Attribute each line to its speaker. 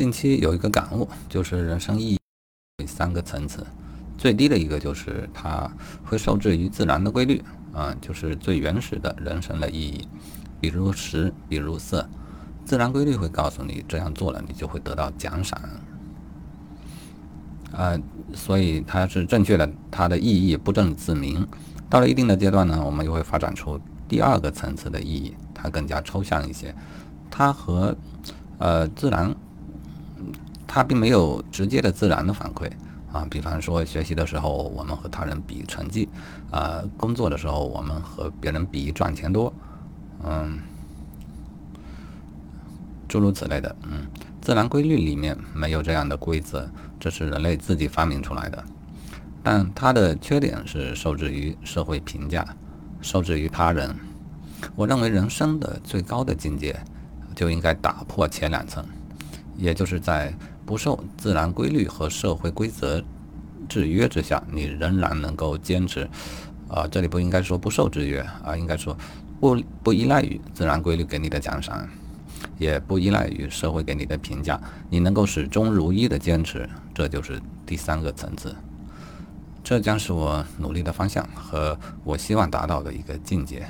Speaker 1: 近期有一个感悟，就是人生意义三个层次，最低的一个就是它会受制于自然的规律，啊，就是最原始的人生的意义，比如食，比如色，自然规律会告诉你这样做了，你就会得到奖赏，啊，所以它是正确的，它的意义不证自明。到了一定的阶段呢，我们又会发展出第二个层次的意义，它更加抽象一些，它和呃自然。它并没有直接的自然的反馈啊，比方说学习的时候，我们和他人比成绩，啊，工作的时候我们和别人比赚钱多，嗯，诸如此类的，嗯，自然规律里面没有这样的规则，这是人类自己发明出来的，但它的缺点是受制于社会评价，受制于他人。我认为人生的最高的境界就应该打破前两层，也就是在。不受自然规律和社会规则制约之下，你仍然能够坚持。啊，这里不应该说不受制约啊，应该说不不依赖于自然规律给你的奖赏，也不依赖于社会给你的评价，你能够始终如一的坚持，这就是第三个层次。这将是我努力的方向和我希望达到的一个境界。